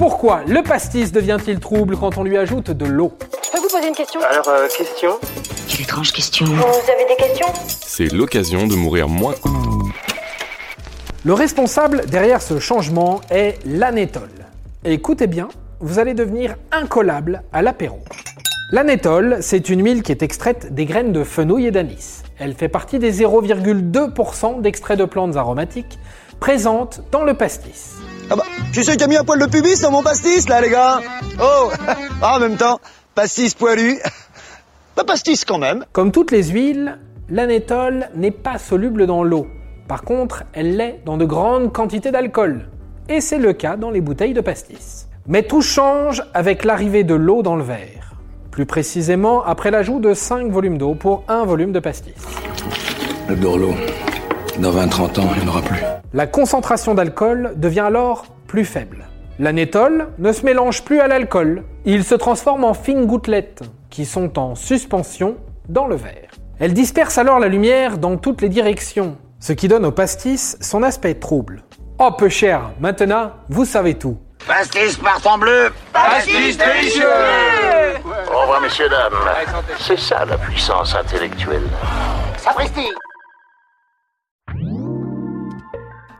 Pourquoi le pastis devient-il trouble quand on lui ajoute de l'eau Je peux vous poser une question Alors, euh, question Quelle étrange question. Vous avez des questions C'est l'occasion de mourir moins. Le responsable derrière ce changement est l'anétol. Écoutez bien, vous allez devenir incollable à l'apéro. L'anétol, c'est une huile qui est extraite des graines de fenouil et d'anis. Elle fait partie des 0,2% d'extraits de plantes aromatiques présentes dans le pastis. Ah bah, je suis celui qui a mis un poil de pubis dans mon pastis, là, les gars. Oh, ah, en même temps, pastis poilu. Pas pastis quand même. Comme toutes les huiles, l'anétol n'est pas soluble dans l'eau. Par contre, elle l'est dans de grandes quantités d'alcool. Et c'est le cas dans les bouteilles de pastis. Mais tout change avec l'arrivée de l'eau dans le verre. Plus précisément, après l'ajout de 5 volumes d'eau pour un volume de pastis. Le Dorlo. Dans 20-30 ans, il n'y en aura plus. La concentration d'alcool devient alors plus faible. L'anétol ne se mélange plus à l'alcool. Il se transforme en fines gouttelettes qui sont en suspension dans le verre. Elle disperse alors la lumière dans toutes les directions, ce qui donne au pastis son aspect trouble. Oh peu cher, maintenant vous savez tout. Pastis partant bleu Pastis délicieux Au revoir messieurs, dames. C'est ça la puissance intellectuelle. Sapristi